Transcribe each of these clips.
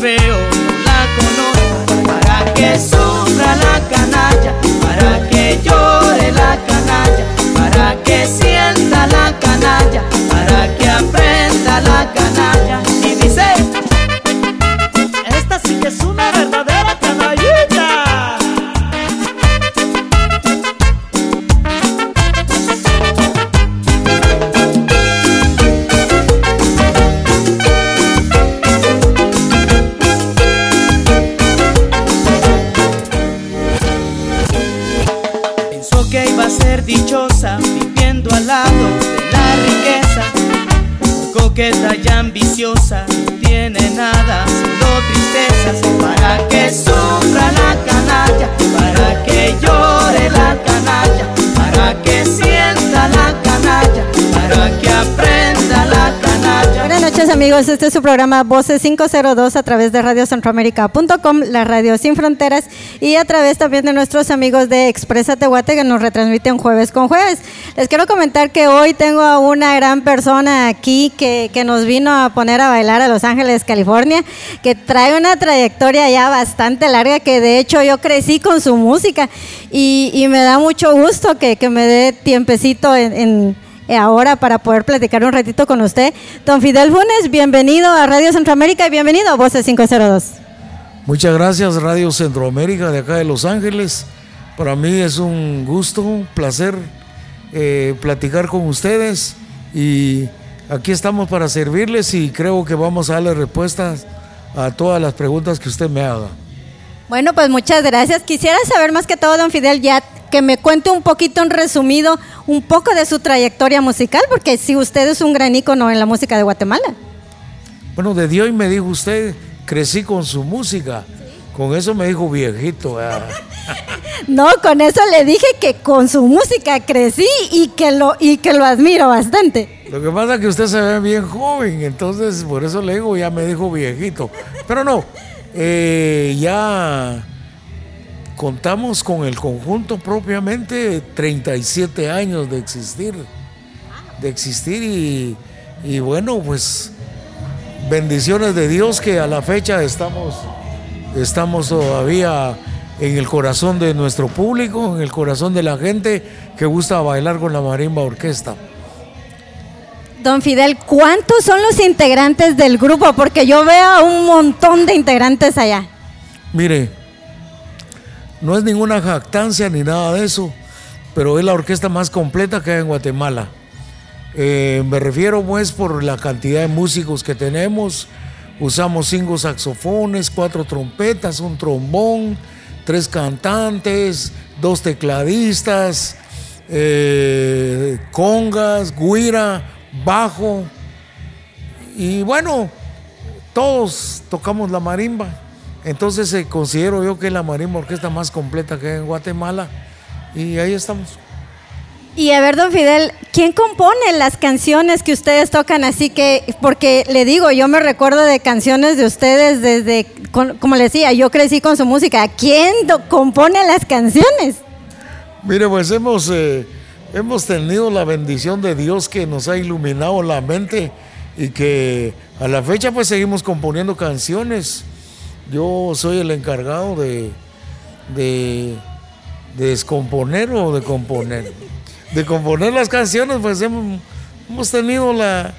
si amigos, este es su programa Voces 502 a través de radiocentroamérica.com, la radio sin fronteras y a través también de nuestros amigos de Expresa Tehuate que nos retransmiten jueves con jueves. Les quiero comentar que hoy tengo a una gran persona aquí que, que nos vino a poner a bailar a Los Ángeles, California, que trae una trayectoria ya bastante larga que de hecho yo crecí con su música y, me da mucho gusto que, que me dé tiempecito en- en ahora para poder platicar un ratito con usted. Don Fidel Funes, bienvenido a Radio Centroamérica y bienvenido a Voces 502. Muchas gracias Radio Centroamérica de acá de Los Ángeles. Para mí es un gusto, un placer eh, platicar con ustedes y aquí estamos para servirles y creo que vamos a darle respuestas a todas las preguntas que usted me haga. Bueno, pues muchas gracias. Quisiera saber más que todo, don Fidel, ya que me cuente un poquito en resumido un poco de su trayectoria musical, porque si usted es un gran ícono en la música de Guatemala. Bueno, de Dios me dijo usted, crecí con su música. Con eso me dijo viejito. ah. No, con eso le dije que con su música crecí y que lo, y que lo admiro bastante. Lo que pasa es que usted se ve bien joven, entonces por eso le digo, ya me dijo viejito. Pero no, eh, ya contamos con el conjunto propiamente 37 años de existir, de existir y, y bueno, pues bendiciones de Dios que a la fecha estamos, estamos todavía en el corazón de nuestro público, en el corazón de la gente que gusta bailar con la marimba orquesta. Don Fidel, ¿cuántos son los integrantes del grupo? Porque yo veo a un montón de integrantes allá. Mire, no es ninguna jactancia ni nada de eso, pero es la orquesta más completa que hay en Guatemala. Eh, me refiero pues por la cantidad de músicos que tenemos. Usamos cinco saxofones, cuatro trompetas, un trombón, tres cantantes, dos tecladistas, eh, congas, guira, bajo. Y bueno, todos tocamos la marimba. Entonces eh, considero yo que es la marimba orquesta más completa que hay en Guatemala. Y ahí estamos. Y a ver, don Fidel, ¿quién compone las canciones que ustedes tocan así que, porque le digo, yo me recuerdo de canciones de ustedes desde, con- como le decía, yo crecí con su música. ¿Quién compone las canciones? Mire, pues hemos, eh, hemos tenido la bendición de Dios que nos ha iluminado la mente y que a la fecha pues seguimos componiendo canciones. Yo soy el encargado de, de, de descomponer o de componer. De componer las canciones, pues hemos, hemos tenido la,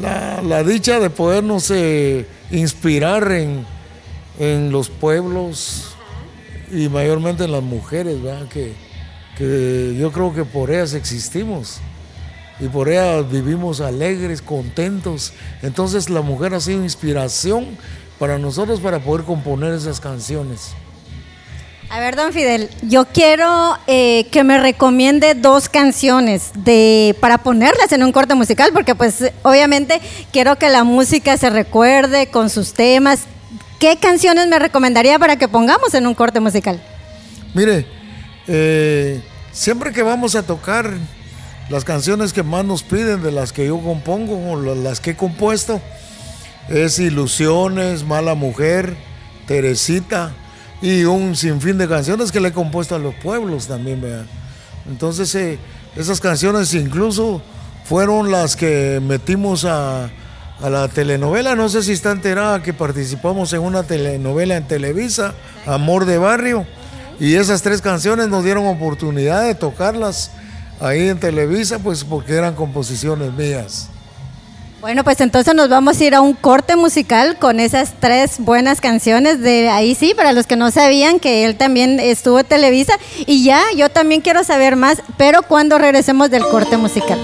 la- la dicha de podernos eh, inspirar en, en los pueblos y mayormente en las mujeres, ¿verdad? Que, que yo creo que por ellas existimos y por ellas vivimos alegres, contentos. Entonces la mujer ha sido inspiración para nosotros para poder componer esas canciones. A ver, don Fidel, yo quiero eh, que me recomiende dos canciones de, para ponerlas en un corte musical, porque pues obviamente quiero que la música se recuerde con sus temas. ¿qué canciones me recomendaría para que pongamos en un corte musical? Mire, eh, siempre que vamos a tocar las canciones que más nos piden, de las que yo compongo o las que he compuesto, es Ilusiones, Mala Mujer, Teresita y un sinfín de canciones que le he compuesto a los pueblos también, ¿verdad? Entonces, eh, esas canciones incluso fueron las que metimos a, a la telenovela. No sé si está enterada que participamos en una telenovela en Televisa, Amor de Barrio. Y esas tres canciones nos dieron oportunidad de tocarlas ahí en Televisa, pues porque eran composiciones mías. Bueno, pues entonces nos vamos a ir a un corte musical con esas tres buenas canciones de ahí sí, para los que no sabían que él también estuvo en Televisa. Y ya, yo también quiero saber más, pero cuando regresemos del corte musical.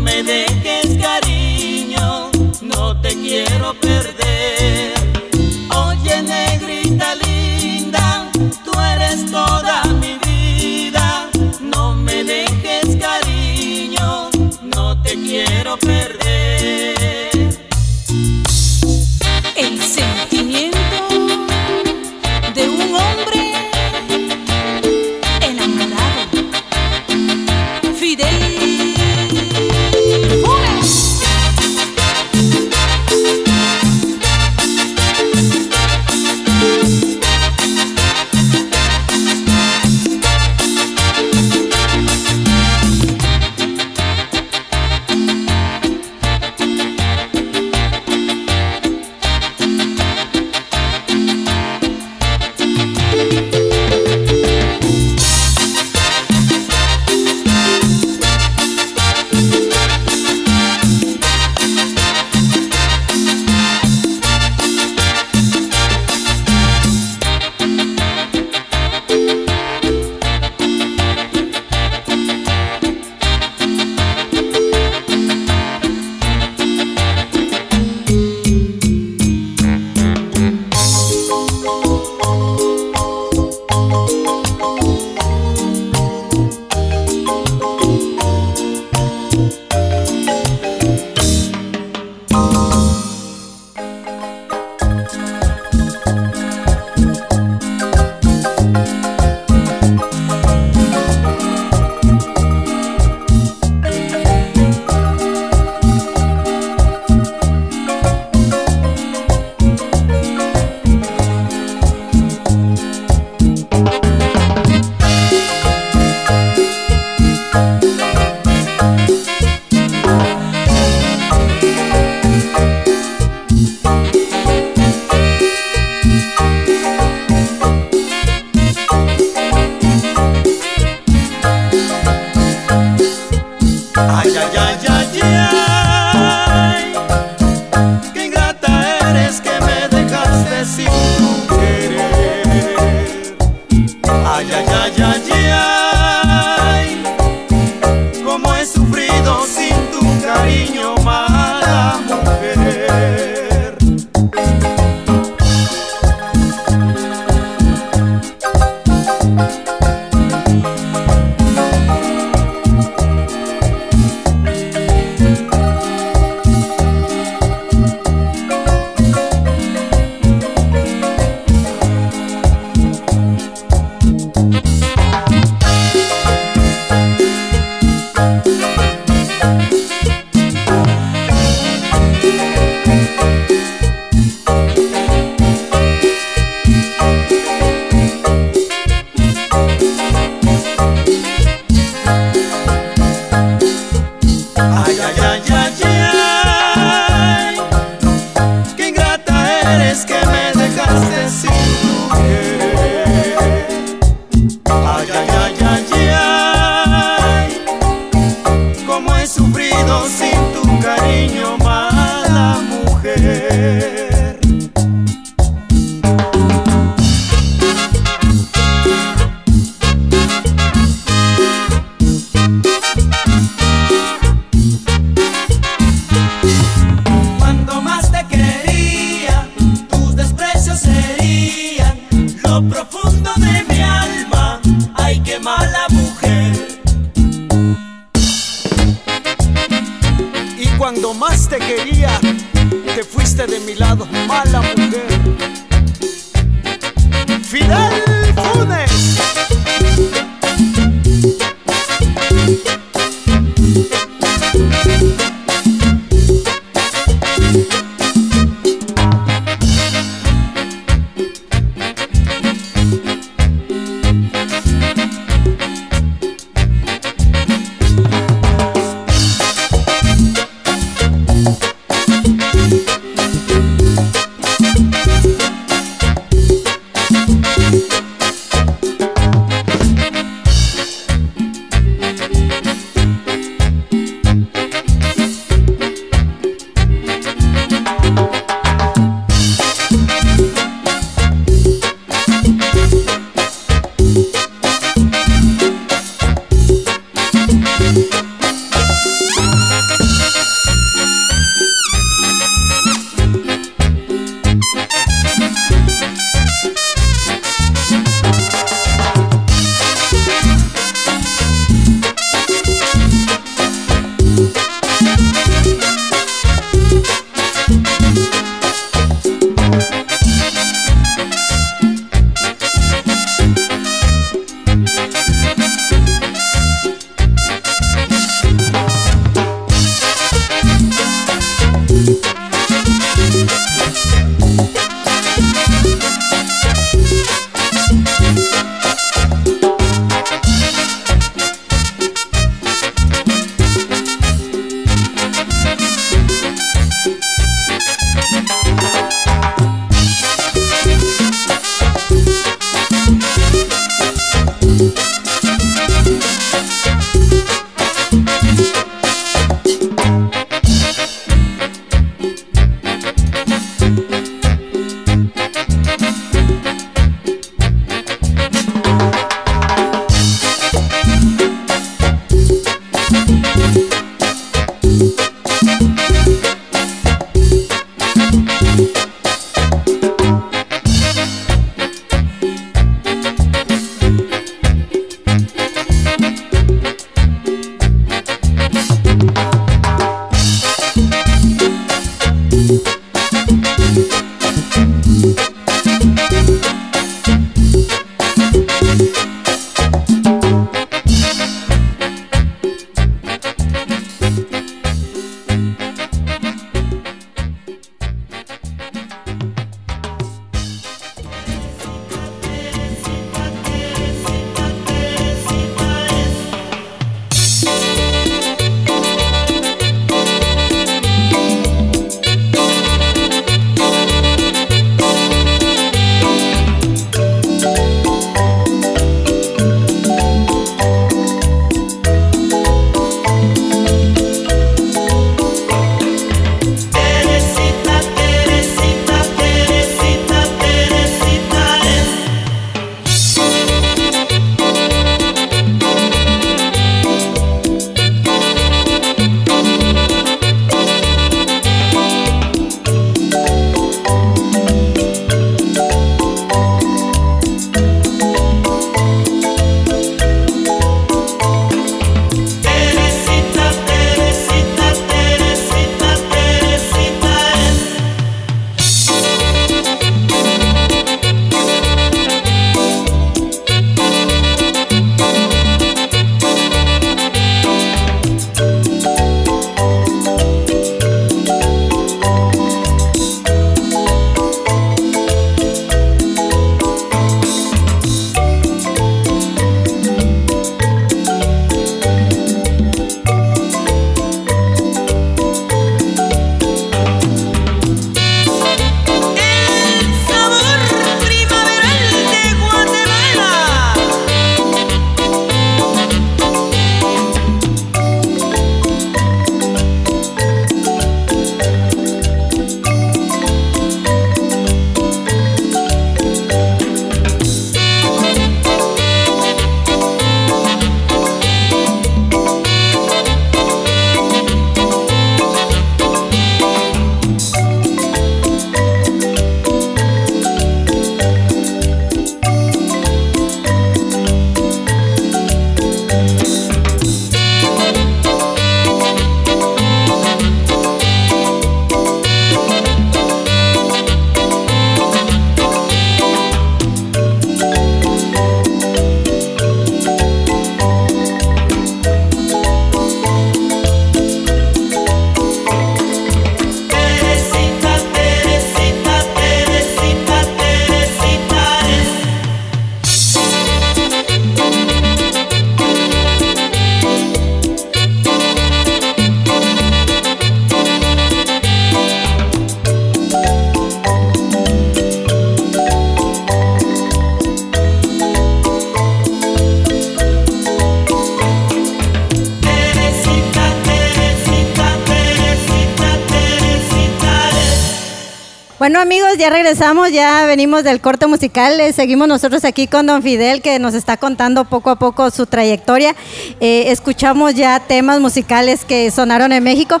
Regresamos, ya venimos del corte musical, eh, seguimos nosotros aquí con don Fidel que nos está contando poco a poco su trayectoria. Eh, escuchamos ya temas musicales que sonaron en México,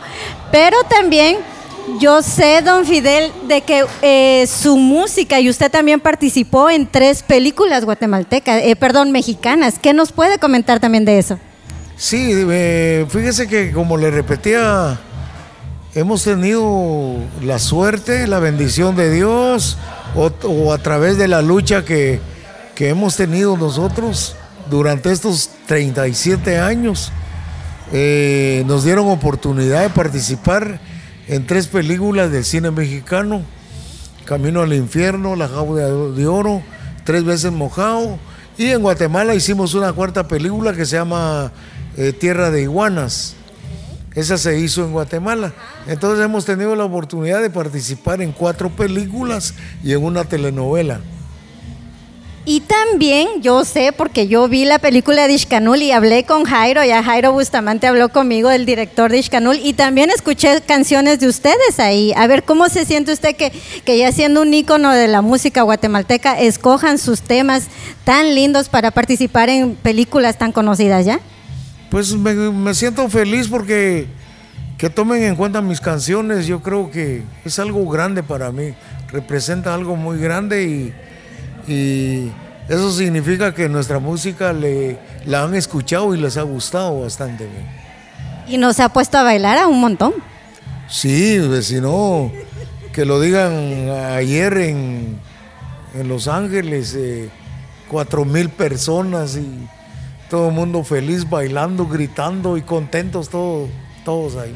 pero también yo sé, don Fidel, de que eh, su música y usted también participó en tres películas guatemaltecas, perdón, mexicanas. ¿Qué nos puede comentar también de eso? Sí, fíjese que como le repetía hemos tenido la suerte, la bendición de Dios o, a través de la lucha que, hemos tenido nosotros durante estos 37 años. Eh, nos dieron oportunidad de participar en tres películas del cine mexicano, Camino al Infierno, La Jaula de Oro, Tres veces Mojado, y en Guatemala hicimos una cuarta película que se llama eh, Tierra de Iguanas. Esa se hizo en Guatemala. Entonces hemos tenido la oportunidad de participar en cuatro películas y en una telenovela. Y también yo sé, porque yo vi la película de Ishkanul y hablé con Jairo, ya Jairo Bustamante habló conmigo, el director de Ishkanul, y también escuché canciones de ustedes ahí. A ver, ¿cómo se siente usted que, que ya siendo un ícono de la música guatemalteca, escojan sus temas tan lindos para participar en películas tan conocidas ya? Pues me, siento feliz porque que tomen en cuenta mis canciones, yo creo que es algo grande para mí, representa algo muy grande y, eso significa que nuestra música le, la han escuchado y les ha gustado bastante bien. Y nos ha puesto a bailar a un montón. Sí, pues, si no, que lo digan ayer en, en Los Ángeles, eh, cuatro mil personas y todo el mundo feliz, bailando, gritando y contentos todos, todos ahí.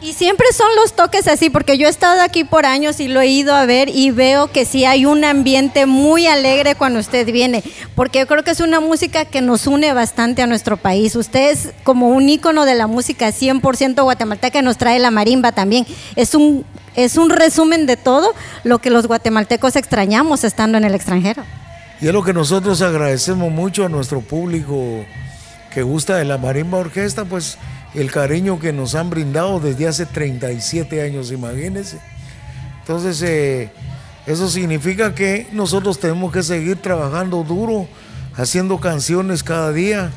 Y siempre son los toques así, porque yo he estado aquí por años y lo he ido a ver y veo que sí hay un ambiente muy alegre cuando usted viene, porque yo creo que es una música que nos une bastante a nuestro país. Usted es como un ícono de la música 100% guatemalteca, nos trae la marimba también. Es un, es un resumen de todo lo que los guatemaltecos extrañamos estando en el extranjero. Y es lo que nosotros agradecemos mucho a nuestro público que gusta de la marimba orquesta, pues el cariño que nos han brindado desde hace 37 años, imagínense. Entonces, eh, eso significa que nosotros tenemos que seguir trabajando duro, haciendo canciones cada día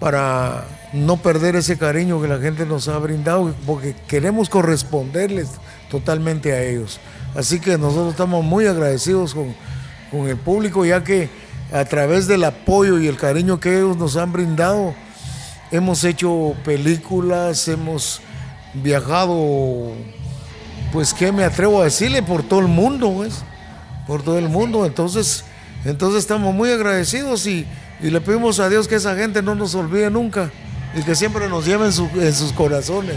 para no perder ese cariño que la gente nos ha brindado, porque queremos corresponderles totalmente a ellos. Así que nosotros estamos muy agradecidos con con el público, ya que a través del apoyo y el cariño que ellos nos han brindado, hemos hecho películas, hemos viajado, pues qué me atrevo a decirle, por todo el mundo, pues, por todo el mundo. Entonces, entonces estamos muy agradecidos y, le pedimos a Dios que esa gente no nos olvide nunca y que siempre nos lleve en, sus corazones.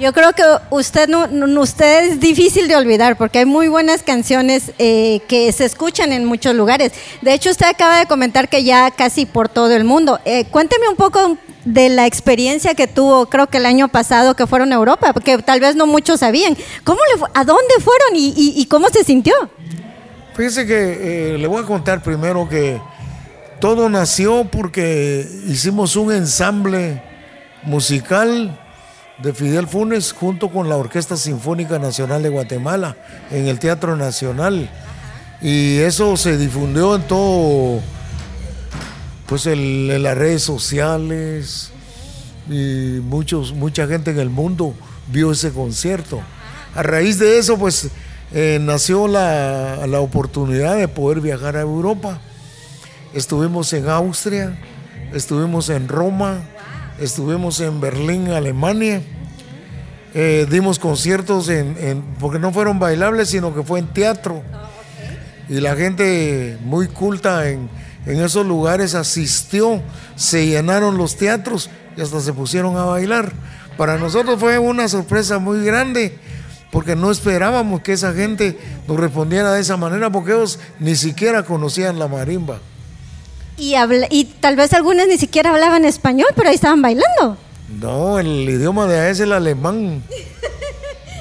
Yo creo que usted no, usted es difícil de olvidar porque hay muy buenas canciones eh, que se escuchan en muchos lugares. De hecho, usted acaba de comentar que ya casi por todo el mundo. Eh, cuénteme un poco de la experiencia que tuvo, creo que el año pasado que fueron a Europa, porque tal vez no muchos sabían. ¿Cómo le ¿A dónde fueron y, cómo se sintió? Fíjese que eh, le voy a contar primero que todo nació porque hicimos un ensamble musical de Fidel Funes junto con la Orquesta Sinfónica Nacional de Guatemala en el Teatro Nacional. Y eso se difundió en todo, pues en, las redes sociales y muchos, mucha gente en el mundo vio ese concierto. A raíz de eso, pues eh, nació la, la oportunidad de poder viajar a Europa. Estuvimos en Austria, estuvimos en Roma, estuvimos en Berlín, Alemania. Eh, dimos conciertos en, porque no fueron bailables, sino que fue en teatro. Y la gente muy culta en, esos lugares asistió, se llenaron los teatros y hasta se pusieron a bailar. Para nosotros fue una sorpresa muy grande porque no esperábamos que esa gente nos respondiera de esa manera porque ellos ni siquiera conocían la marimba. Y, y tal vez algunos ni siquiera hablaban español, pero ahí estaban bailando. No, el idioma de ahí es el alemán.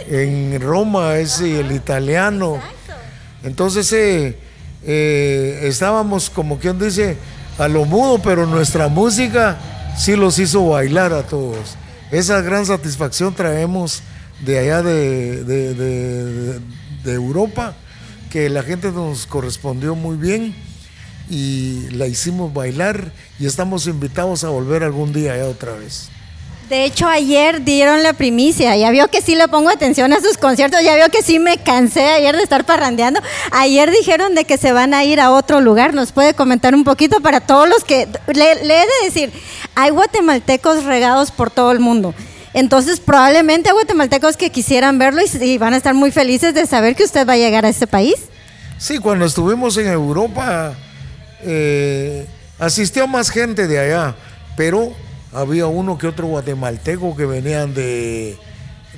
En Roma es el italiano. Entonces eh, eh, estábamos como quien dice a lo mudo, pero nuestra música sí los hizo bailar a todos. Esa gran satisfacción traemos de allá de, de Europa, que la gente nos correspondió muy bien y la hicimos bailar y estamos invitados a volver algún día ya otra vez. De hecho, ayer dieron la primicia. Ya vio que sí le pongo atención a sus conciertos. Ya vio que sí me cansé ayer de estar parrandeando. Ayer dijeron de que se van a ir a otro lugar. ¿Nos puede comentar un poquito para todos los que... Le, le he de decir, hay guatemaltecos regados por todo el mundo. Entonces, probablemente hay guatemaltecos que quisieran verlo y, y van a estar muy felices de saber que usted va a llegar a este país. Sí, cuando estuvimos en Europa, eh, asistió más gente de allá, pero había uno que otro guatemalteco que venían de,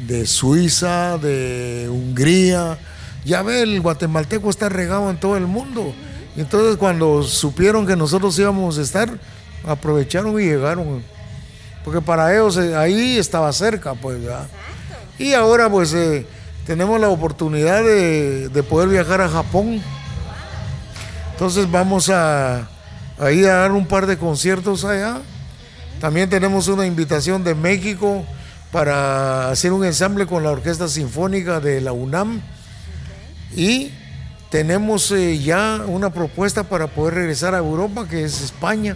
de Suiza, de Hungría. Ya ve, el guatemalteco está regado en todo el mundo. Y entonces cuando supieron que nosotros íbamos a estar, aprovecharon y llegaron. Porque para ellos eh, ahí estaba cerca, pues. ¿verdad? Y ahora pues eh, tenemos la oportunidad de, de poder viajar a Japón. Entonces vamos a, a ir a dar un par de conciertos allá. También tenemos una invitación de México para hacer un ensamble con la Orquesta Sinfónica de la UNAM. Y tenemos eh, ya una propuesta para poder regresar a Europa, que es España.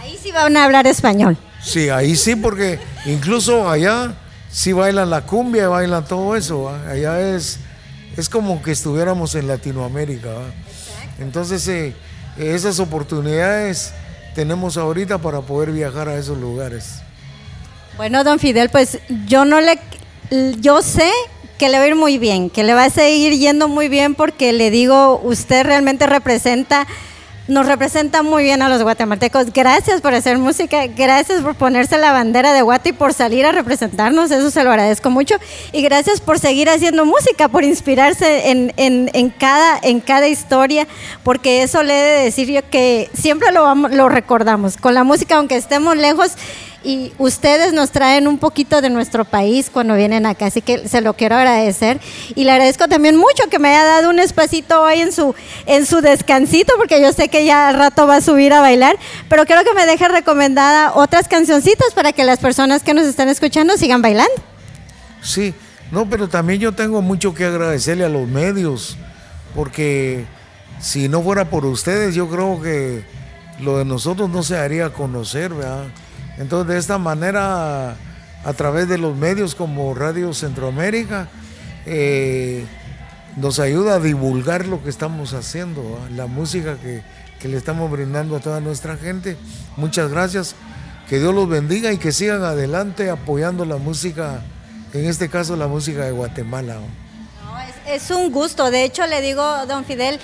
Ahí sí van a hablar español. Sí, ahí sí, porque incluso allá sí bailan la cumbia, bailan todo eso. Allá es, es como que estuviéramos en Latinoamérica. Entonces, eh, esas oportunidades tenemos ahorita para poder viajar a esos lugares. Bueno, don Fidel, pues yo no le, yo sé que le va a ir muy bien, que le va a seguir yendo muy bien porque le digo, usted realmente representa, nos representa muy bien a los guatemaltecos. Gracias por hacer música, gracias por ponerse la bandera de Guate y por salir a representarnos, eso se lo agradezco mucho. Y gracias por seguir haciendo música, por inspirarse en, cada, historia, porque eso le he de decir yo que siempre lo recordamos. Con la música, aunque estemos lejos, y ustedes nos traen un poquito de nuestro país cuando vienen acá, así que se lo quiero agradecer y le agradezco también mucho que me haya dado un espacito hoy en su en su descansito porque yo sé que ya al rato va a subir a bailar, pero quiero que me deje recomendada otras cancioncitas para que las personas que nos están escuchando sigan bailando. Sí, no, pero también yo tengo mucho que agradecerle a los medios, porque si no fuera por ustedes, yo creo que lo de nosotros no se haría conocer, ¿verdad? Entonces, de esta manera, a través de los medios como Radio Centroamérica, eh, nos ayuda a divulgar lo que estamos haciendo, la música que, que, le estamos brindando a toda nuestra gente. Muchas gracias, que Dios los bendiga y que sigan adelante apoyando la música, en este caso la música de Guatemala. Es un gusto, de hecho le digo, don Fidel,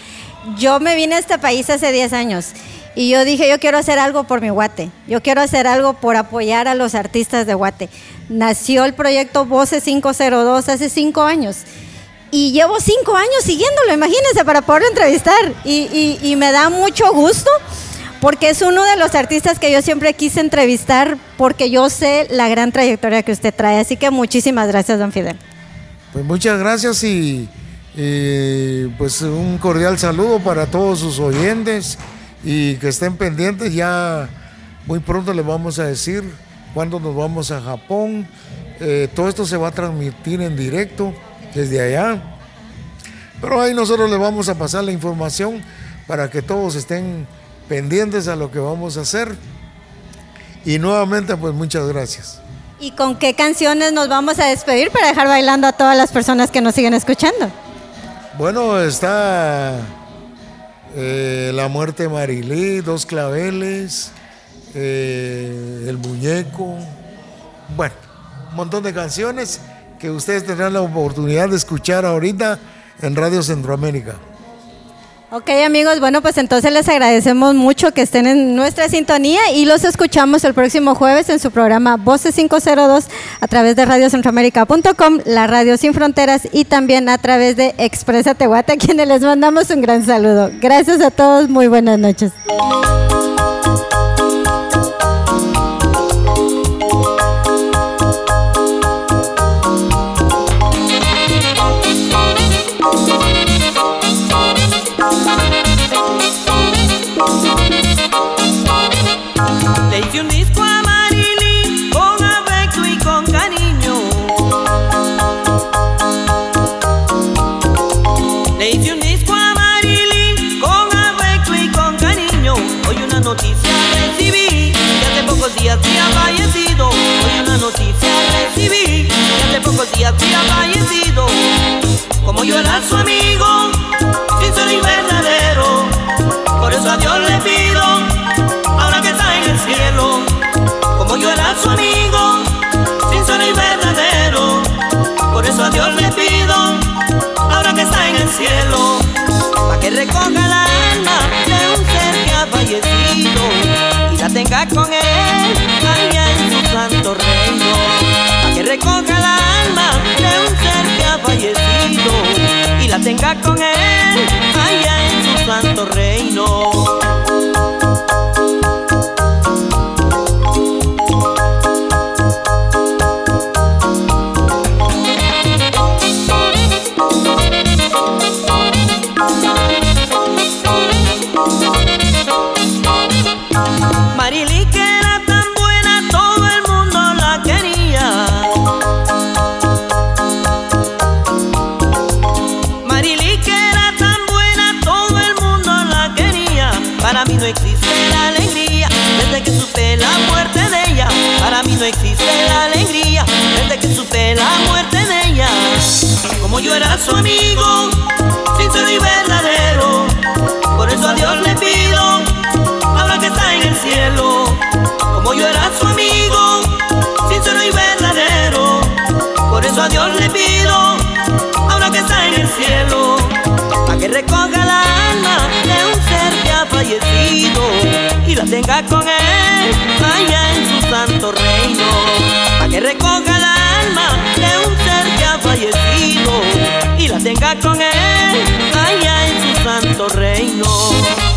yo me vine a este país hace 10 años. Y yo dije, yo quiero hacer algo por mi Guate, yo quiero hacer algo por apoyar a los artistas de Guate. Nació el proyecto Voces 502 hace cinco años. Y llevo cinco años siguiéndolo, imagínense, para poderlo entrevistar. Y, me da mucho gusto porque es uno de los artistas que yo siempre quise entrevistar porque yo sé la gran trayectoria que usted trae. Así que muchísimas gracias, don Fidel. Pues muchas gracias y, y pues un cordial saludo para todos sus oyentes y que estén pendientes. Ya muy pronto les vamos a decir cuándo nos vamos a Japón. Eh, todo esto se va a transmitir en directo desde allá. Pero ahí nosotros les vamos a pasar la información para que todos estén pendientes a lo que vamos a hacer. Y nuevamente, pues muchas gracias. ¿Y con qué canciones nos vamos a despedir para dejar bailando a todas las personas que nos siguen escuchando? Bueno, está eh, La muerte de Marilí, Dos claveles, eh, El muñeco. Bueno, un montón de canciones que ustedes tendrán la oportunidad de escuchar ahorita en Radio Centroamérica. Ok amigos, bueno pues entonces les agradecemos mucho que estén en nuestra sintonía y los escuchamos el próximo jueves en su programa Voces 502 a través de radiocentroamérica.com, la radio sin fronteras y también a través de Expresa Tehuate, a quienes les mandamos un gran saludo. Gracias a todos, muy buenas noches. a su amigo con él allá en su santo reino. yo era su amigo, sincero y verdadero. Por eso a Dios le pido, ahora que está en el cielo, como yo era su amigo, sincero y verdadero. Por eso a Dios le pido, ahora que está en el cielo, a que recoja la alma de un ser que ha fallecido y la tenga con él. tenga con él allá en su santo reino.